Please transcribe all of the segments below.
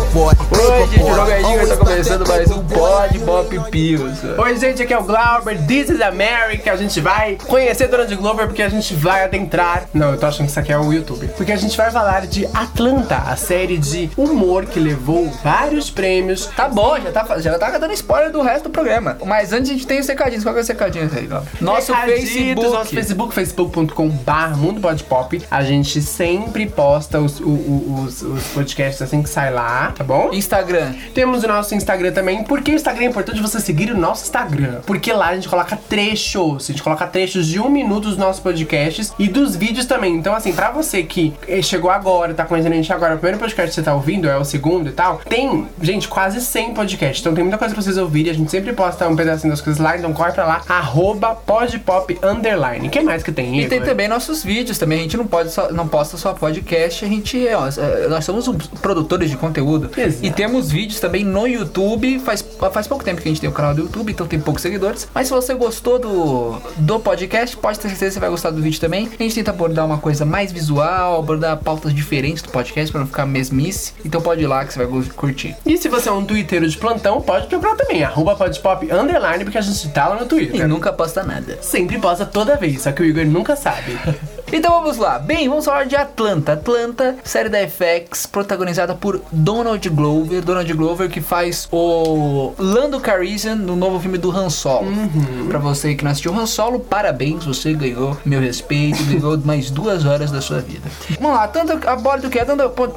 Oi, gente, o nome é Igor, tá começando mais um Pod Bop Pills. Oi, gente, aqui é o Glauber, This is America. A gente vai conhecer Donald Glover porque a gente vai adentrar. Não, eu tô achando que isso aqui é o YouTube. Porque a gente vai falar de Atlanta, a série de humor que levou vários prêmios. Tá bom, já tá, já tá dando spoiler do resto do programa. Mas antes a gente tem os recadinhos. Qual que é os recadinhos aí, Glauber? Nosso Recaditos, Facebook. Nosso Facebook, facebook.com.br Mundo Pode Pop. A gente sempre posta os, o- o- os, os podcasts assim que sai lá, tá bom? Instagram. Temos o nosso Instagram também. Por que o Instagram é importante você seguir o nosso Instagram? Porque lá a gente coloca trechos. A gente coloca trechos de um minuto dos nossos podcasts e dos vídeos também. Então, assim, pra você que eh, chegou agora, tá conhecendo a gente agora, o primeiro podcast que você tá ouvindo é o segundo e tal, tem, gente, quase 100 podcasts. Então tem muita coisa pra vocês ouvirem. A gente sempre posta um pedacinho das coisas lá. Então corre pra lá, arroba podpop underline. Que mais que tem, E tem Igor? também nossos vídeos também. A gente não pode só, não posta só podcast, a gente ó, é, nós somos os produtores de conteúdo Exato. e temos vídeos também no YouTube. Faz, faz pouco tempo que a gente tem o canal do YouTube, então tem poucos seguidores. Mas se você gostou do, do podcast, pode ter certeza que você vai gostar do vídeo também. A gente tenta abordar uma coisa mais visual, abordar pautas diferentes do podcast pra não ficar mesmice. Então pode ir lá que você vai curtir. E se você é um twitteiro de plantão, pode procurar também, arroba podpop underline, porque a gente tá lá no E Twitter. nunca posta nada. Sempre posta toda vez, só que o Igor nunca sabe. Então vamos lá. Bem, vamos falar de Atlanta. Atlanta, série da FX, protagonizada por Donald Glover. Donald Glover que faz o Lando Calrissian no novo filme do Han Solo. Pra você que não assistiu Han Solo, parabéns, você ganhou meu respeito, ganhou mais duas horas da sua vida. Vamos lá, Atlanta aborda o que? Atlanta bo-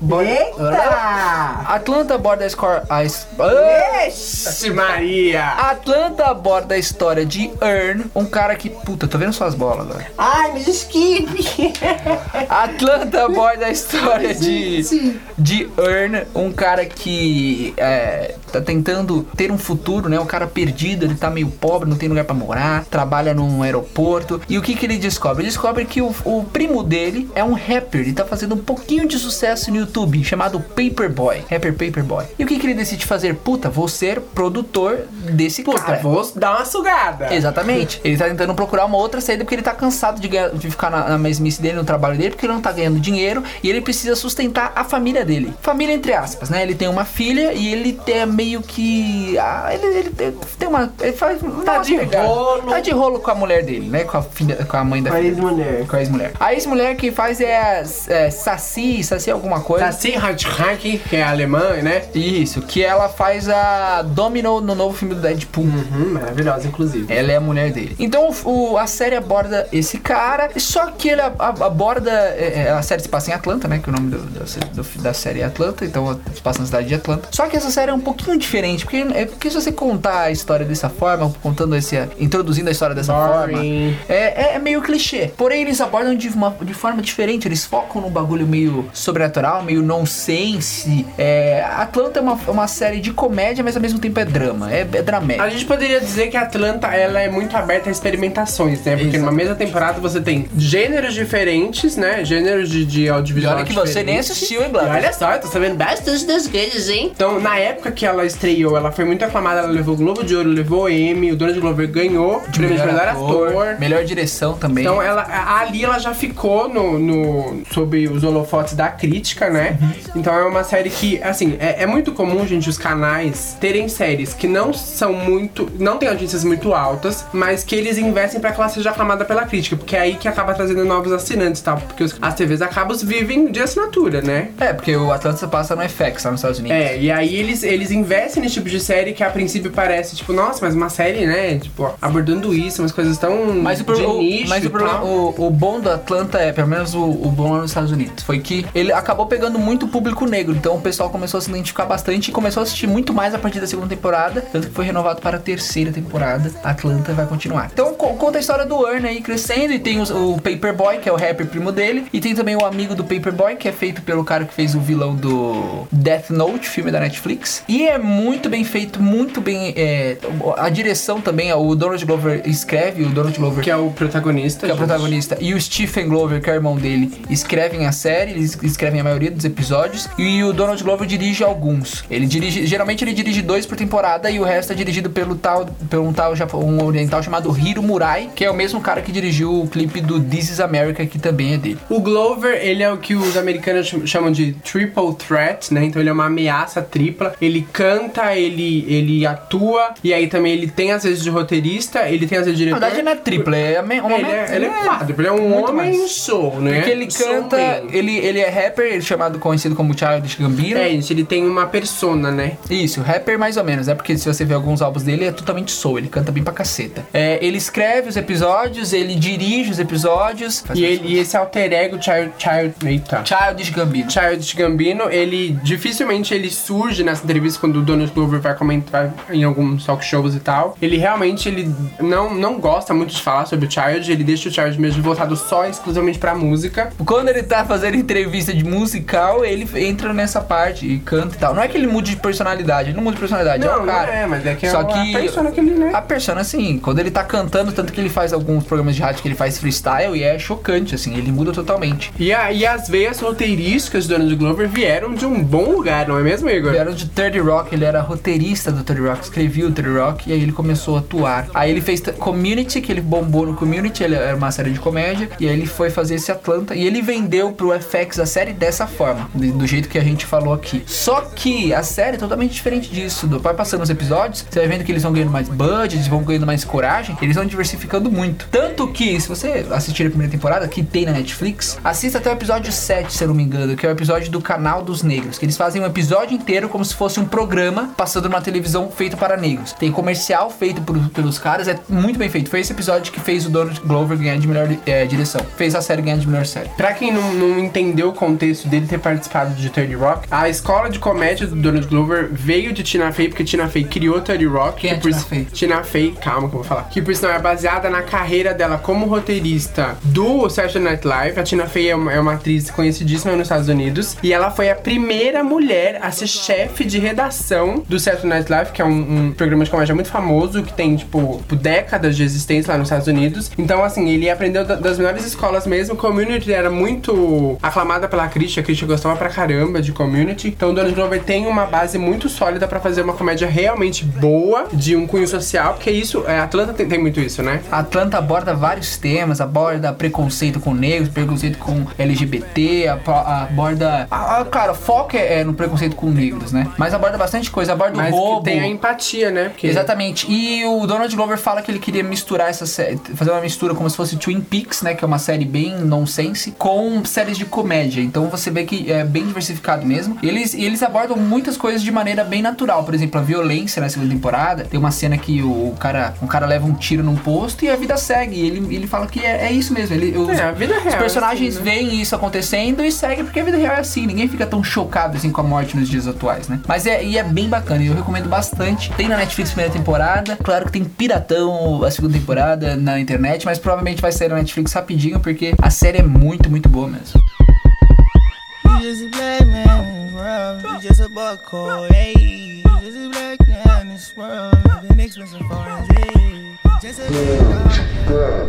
bo-. Eita! Atlanta aborda a score... A, Vixe Maria! Atlanta aborda a história de Earn, um cara que... Puta, tô vendo suas bolas agora. Ai, me desculpe! Atlanta aborda a história de, de Earn, um cara que é, tá tentando ter um futuro, né? Um cara perdido, ele tá meio pobre, não tem lugar pra morar, trabalha num aeroporto. E o que que ele descobre? Ele descobre que o, o primo dele é um rapper, ele tá fazendo um pouquinho de sucesso no YouTube, chamado Paperboy, rapper Paperboy. E o que que ele decide fazer? Puta, vou ser produtor desse Puta, cara. vou dar uma sugada. Exatamente. Ele tá tentando procurar uma outra saída porque ele tá cansado de, ganhar- de ficar na, na mesmice dele, no trabalho dele, porque ele não tá ganhando dinheiro e ele precisa sustentar a família dele. Família entre aspas, né? Ele tem uma filha e ele é meio que. Ah, ele, ele tem, uma. Ele faz. Tá de rolo. Tá de rolo com a mulher dele, né? Com a filha, com a mãe da Com a filha. ex-mulher. Com a ex-mulher. A ex-mulher que faz é, a- é Saci, Saci alguma coisa. Tassi Hack, que é alemã, né? Isso, que ela faz a Domino no novo filme do Deadpool. Uhum, maravilhosa, inclusive. Ela é a mulher dele. Então o, a série aborda esse cara, só que ele aborda. é, é, a série se passa em Atlanta, né? Que o nome do- sé- do- da série é Atlanta, então se passa na cidade de Atlanta. Só que essa série é um pouquinho diferente, porque, é, porque se você contar a história dessa forma, contando esse. introduzindo a história dessa Boring. forma, é, é meio clichê. Porém, eles abordam de, uma, de forma diferente, eles focam num bagulho meio sobrenatural, meio nonsense. É, Atlanta é uma, uma série de comédia, mas ao mesmo tempo é drama, é, é dramédia. A gente poderia dizer que a Atlanta ela é muito aberta a experimentações, né? Porque Exato. numa mesma temporada você tem gêneros diferentes, né? Gêneros de, de E audiovisual olha que você nem assistiu, hein, E olha só, eu tô sabendo bastante das coisas, hein? Então, na época que ela estreou, ela foi muito aclamada, ela levou o Globo de Ouro, levou Emmy, o Donald Glover ganhou o prêmio de melhor ator. melhor direção também. Então ela ali ela já ficou no, no sob os holofotes da crítica, né? Então é uma série que, assim, é, é muito comum, gente, os canais terem séries que não são muito. não tem audiências muito altas, mas que eles investem pra que ela seja aclamada pela crítica. Porque é aí que acaba trazendo novos assinantes e tal. Porque os- as TVs acabam vivem de assinatura, né? É, porque o Atlanta passa no FX lá nos Estados Unidos. É, e aí eles, eles investem nesse tipo de série que a princípio parece, tipo, nossa, mas uma série, né? Tipo, abordando isso, umas coisas tão Mas, o, pro- o- mas o, problema- o, o bom do Atlanta é, pelo menos o, o bom lá nos Estados Unidos, foi que ele acabou pegando muito público negro. Então o pessoal começou a se identificar bastante e começou a assistir muito mais a partir da segunda temporada. Tanto que foi renovado para a terceira temporada. Atlanta vai continuar. Então co- conta a história do Earn aí crescendo e tem os- o, o Paperboy, que é o rapper primo dele. E tem também o amigo do Paperboy, que é feito pelo cara que fez o vilão do Death Note, filme da Netflix. E é muito bem feito, muito bem. é, a direção também, o Donald Glover escreve, o Donald Glover Que é o protagonista. que é o protagonista, e o Stephen Glover, que é o irmão dele, escrevem a série, eles escrevem a maioria dos episódios, e o Donald Glover dirige alguns. Ele dirige, geralmente ele dirige dois por temporada e o resto é dirigido pelo tal, pelo um tal um oriental chamado Hiro Murai, que é o mesmo cara que dirigiu o clipe do This Is America, que também é dele. O Glover, ele é o que os americanos cham- chamam de triple threat, né? Então ele é uma ameaça tripla. Ele canta, ele, ele atua, e aí também ele tem às vezes de roteirista, ele tem às vezes de Na diretor. verdade não é tripla, é uma ele, é, ele é quadro, ele é um homem mais. soul, né? Porque ele canta, ele, ele é rapper, ele é chamado, conhecido como Childish Gambino. É, gente, ele tem uma persona, né? Isso, rapper mais ou menos, é porque se você ver alguns álbuns dele, é totalmente soul, ele canta bem pra caceta. É, ele escreve os episódios, ele dirige os episódios. E, ele, e esse alter ego, Child, Child, eita. Childish Gambino. Childish Gambino, ele dificilmente ele surge nessa entrevista quando o Donald Glover vai comentar em alguns talk shows e tal. Ele realmente ele não, não gosta muito de falar sobre o Child, ele deixa o Child mesmo voltado só exclusivamente pra música. Quando ele tá fazendo entrevista de musical, ele entra nessa parte e canta e tal. Não é que ele mude de personalidade, ele não muda de personalidade, é Não, o não cara. é, mas é que é Só a que persona que ele, né? A persona, assim, quando ele tá cantando, tanto que ele faz alguns programas de rádio que ele faz freestyle e é chocante, assim, ele muda totalmente. E, a, e as veias roteirísticas do Donald Glover vieram de um bom lugar, não é mesmo, Igor? Era de 30 Rock, ele era roteirista do 30 Rock, escrevia o 30 Rock e aí ele começou a atuar. Aí ele fez Community, que ele bombou no Community, ele era uma série de comédia, e aí ele foi fazer esse Atlanta e ele vendeu pro FX a série dessa forma, do jeito que a gente falou aqui. Só que a série é totalmente diferente disso. Vai passando os episódios, você vai vendo que eles vão ganhando mais budget, vão ganhando mais coragem, eles vão diversificando muito. Tanto que, se você assistir a primeira temporada, que tem na Netflix, assista até o episódio 7, se eu não me engano, que é o episódio do canal dos negros, que eles fazem um episódio inteiro como se fosse um programa passando numa televisão feito para negros. Tem comercial feito por- pelos caras, é muito bem feito. Foi esse episódio que fez o Donald Glover ganhar de melhor eh, direção. Fez a série ganhar de melhor série. Pra quem não, não entendeu o contexto dele ter participado de 30 Rock, a escola de comédia do Donald Glover veio de Tina Fey, porque Tina Fey criou 30 Rock. Quem é que por- Tina Fey? Tina Fey, calma que eu vou falar. Que por sinal é baseada na carreira dela como roteirista do Saturday Night Live. A Tina Fey é uma, é uma atriz conhecidíssima nos Estados Unidos. E ela foi a primeira mulher a ser chefe de redação do Saturday Night Live, que é um, um programa de comédia muito famoso, que tem, tipo, décadas de existência lá nos Estados Unidos. Então, assim, ele aprendeu da- das melhores escolas mesmo. Community era muito aclamada pela crítica, a crítica gostava pra caramba de Community. Então, o Donald Glover tem uma base muito sólida pra fazer uma comédia realmente boa, de um cunho social, porque isso, é, Atlanta tem, tem muito isso, né? Atlanta aborda vários temas, aborda preconceito com negros, preconceito com LGBT, aborda. Ah, ah, claro, o foco é, é no preconceito com negros, né? Mas aborda bastante coisa, aborda Mas o roubo. tem a empatia, né? Porque Exatamente. E o Donald Glover fala que ele queria misturar essa série, fazer uma mistura como se fosse Twin Peaks, né, que é uma série bem nonsense, com séries de comédia. Então você vê que é bem diversificado mesmo. E eles, eles abordam muitas coisas de maneira bem natural. Por exemplo, a violência na segunda temporada. Tem uma cena que o cara, um cara leva um tiro num posto e a vida segue. E ele, ele fala que é, é isso mesmo. Ele, os, É, a vida real os personagens assim, né? veem isso acontecendo e segue porque a vida real é assim. Ninguém fica tão chocado assim com a morte nos dias atuais, né? Mas é, e é bem bacana. e Eu recomendo bastante. Tem na Netflix primeira temporada. Claro que tem Piratão a segunda temporada na internet, mas provavelmente vai sair na Netflix rapidinho porque a série é muito, muito boa mesmo.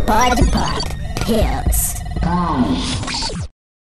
Pode Pills.